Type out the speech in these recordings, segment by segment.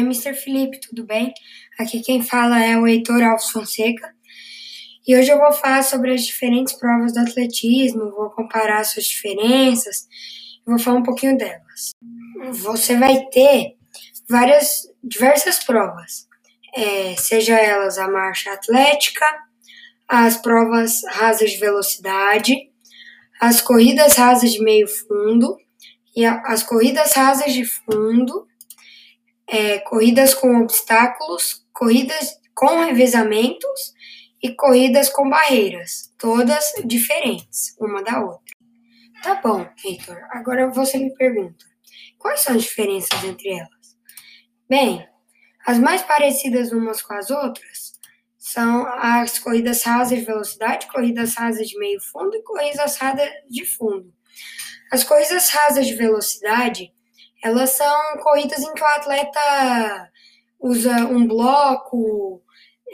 Oi, Mr. Felipe, tudo bem? Aqui quem fala é o Heitor Alves Fonseca. E hoje eu vou falar sobre as diferentes provas do atletismo, vou comparar suas diferenças, vou falar um pouquinho delas. Você vai ter várias, diversas provas, é, seja elas a marcha atlética, as provas rasas de velocidade, as corridas rasas de meio fundo e a, as corridas rasas de fundo é, corridas com obstáculos, corridas com revezamentos e corridas com barreiras, todas diferentes uma da outra. Tá bom, Heitor. Agora você me pergunta: quais são as diferenças entre elas? Bem, as mais parecidas umas com as outras são as corridas rasas de velocidade, corridas rasas de meio fundo e corridas rasas de fundo. As corridas rasas de velocidade elas são corridas em que o atleta usa um bloco,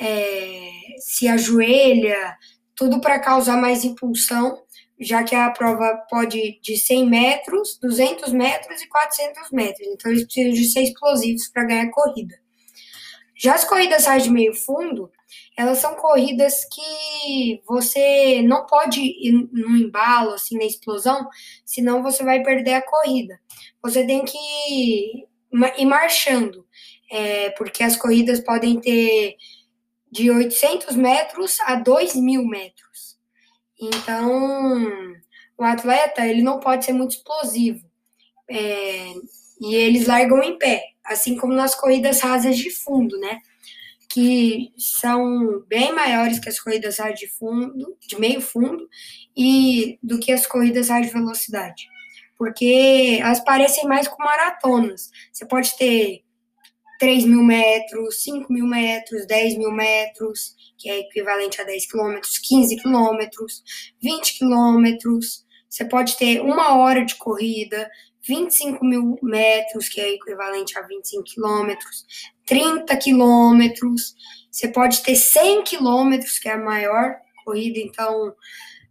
é, se ajoelha, tudo para causar mais impulsão, já que a prova pode de 100 metros, 200 metros e 400 metros. Então eles precisam de ser explosivos para ganhar a corrida. Já as corridas raias de meio fundo, elas são corridas que você não pode ir no embalo, assim, na explosão, senão você vai perder a corrida. Você tem que ir marchando, é, porque as corridas podem ter de 800 metros a 2 mil metros. Então, o atleta ele não pode ser muito explosivo. É, e eles largam em pé, assim como nas corridas rasas de fundo, né? Que são bem maiores que as corridas rasas de fundo, de meio fundo, e do que as corridas de velocidade. Porque elas parecem mais com maratonas. Você pode ter 3 mil metros, 5 mil metros, 10 mil metros, que é equivalente a 10 quilômetros, 15 quilômetros, 20 quilômetros. Você pode ter uma hora de corrida, 25 mil metros, que é equivalente a 25 quilômetros, 30 quilômetros, você pode ter 100 quilômetros, que é a maior corrida, então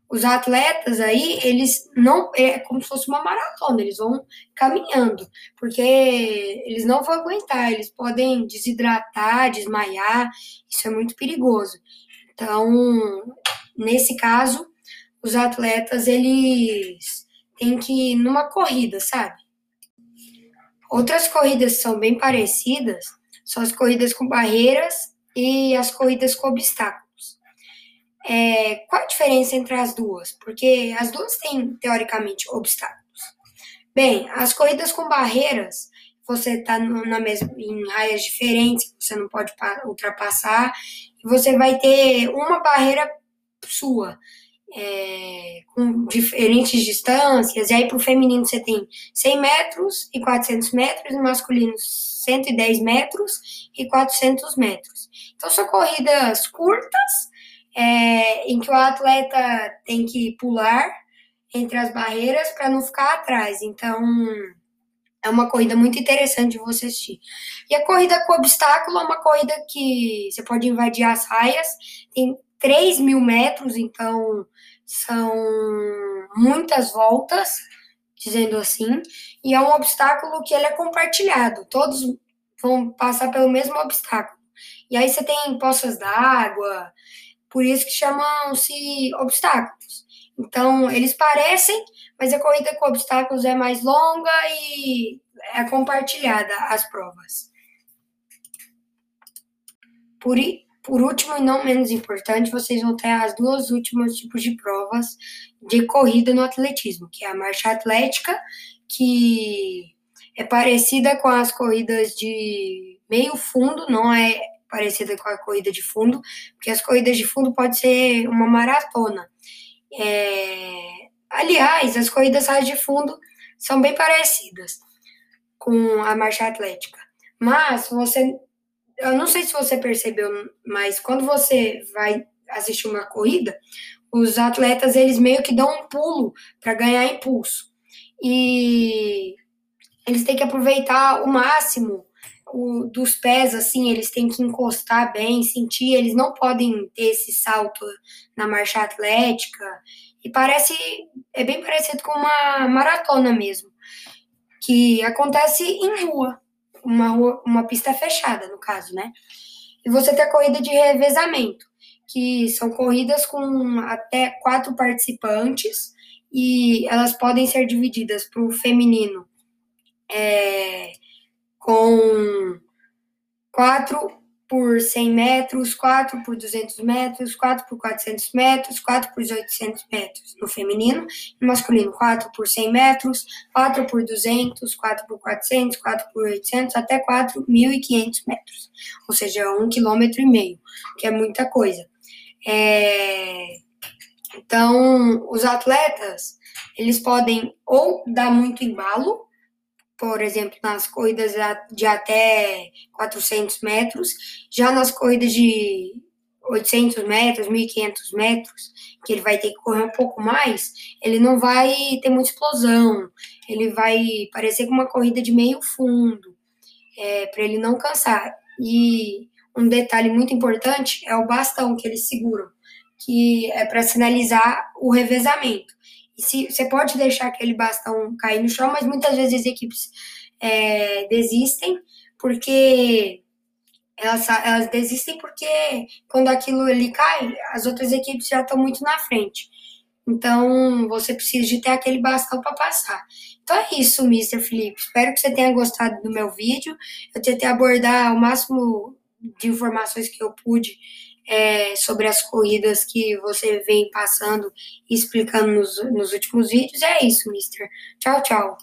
os atletas aí, eles não, é como se fosse uma maratona, eles vão caminhando, porque eles não vão aguentar, eles podem desidratar, desmaiar, isso é muito perigoso. Então, nesse caso, os atletas, eles tem que ir numa corrida, sabe? Outras corridas são bem parecidas, são as corridas com barreiras e as corridas com obstáculos. É, qual a diferença entre as duas? Porque as duas têm, teoricamente, obstáculos. Bem, as corridas com barreiras, você está na mesma, em áreas diferentes, você não pode ultrapassar, e você vai ter uma barreira sua é, com diferentes distâncias, e aí para o feminino você tem 100 metros e 400 metros, e masculino 110 metros e 400 metros. Então são corridas curtas, é, em que o atleta tem que pular entre as barreiras para não ficar atrás. Então é uma corrida muito interessante de você assistir. E a corrida com obstáculo é uma corrida que você pode invadir as raias, tem 3 mil metros, então são muitas voltas, dizendo assim, e é um obstáculo que ele é compartilhado, todos vão passar pelo mesmo obstáculo. E aí você tem poças d'água, por isso que chamam-se obstáculos. Então, eles parecem, mas a corrida com obstáculos é mais longa e é compartilhada as provas. Por, por último, e não menos importante, vocês vão ter as duas últimas tipos de provas de corrida no atletismo, que é a marcha atlética, que é parecida com as corridas de meio fundo, não é parecida com a corrida de fundo, porque as corridas de fundo pode ser uma maratona. É... Aliás, as corridas de fundo são bem parecidas com a marcha atlética. Mas você eu não sei se você percebeu, mas quando você vai assistir uma corrida, os atletas eles meio que dão um pulo para ganhar impulso. E eles têm que aproveitar o máximo o, dos pés, assim, eles têm que encostar bem, sentir, eles não podem ter esse salto na marcha atlética. E parece, é bem parecido com uma maratona mesmo, que acontece em rua uma, rua, uma pista fechada, no caso, né? E você tem a corrida de revezamento, que são corridas com até quatro participantes e elas podem ser divididas para o feminino é, com quatro por 100 metros, 4 por 200 metros, 4 por 400 metros, 4 por 800 metros no feminino, e masculino 4 por 100 metros, 4 por 200, 4 por 400, 4 por 800, até 4.500 metros, ou seja, um quilômetro e meio, que é muita coisa. É... Então, os atletas, eles podem ou dar muito embalo, por exemplo, nas corridas de até 400 metros, já nas corridas de 800 metros, 1.500 metros, que ele vai ter que correr um pouco mais, ele não vai ter muita explosão, ele vai parecer com uma corrida de meio fundo, é, para ele não cansar. E um detalhe muito importante é o bastão que eles seguram, que é para sinalizar o revezamento. Se, você pode deixar aquele bastão cair no chão, mas muitas vezes as equipes é, desistem porque elas, elas desistem porque quando aquilo ali cai, as outras equipes já estão muito na frente. Então, você precisa de ter aquele bastão para passar. Então é isso, Mr. Felipe. Espero que você tenha gostado do meu vídeo. Eu tentei abordar o máximo de informações que eu pude é, sobre as corridas que você vem passando e explicando nos, nos últimos vídeos. É isso, mister. Tchau, tchau.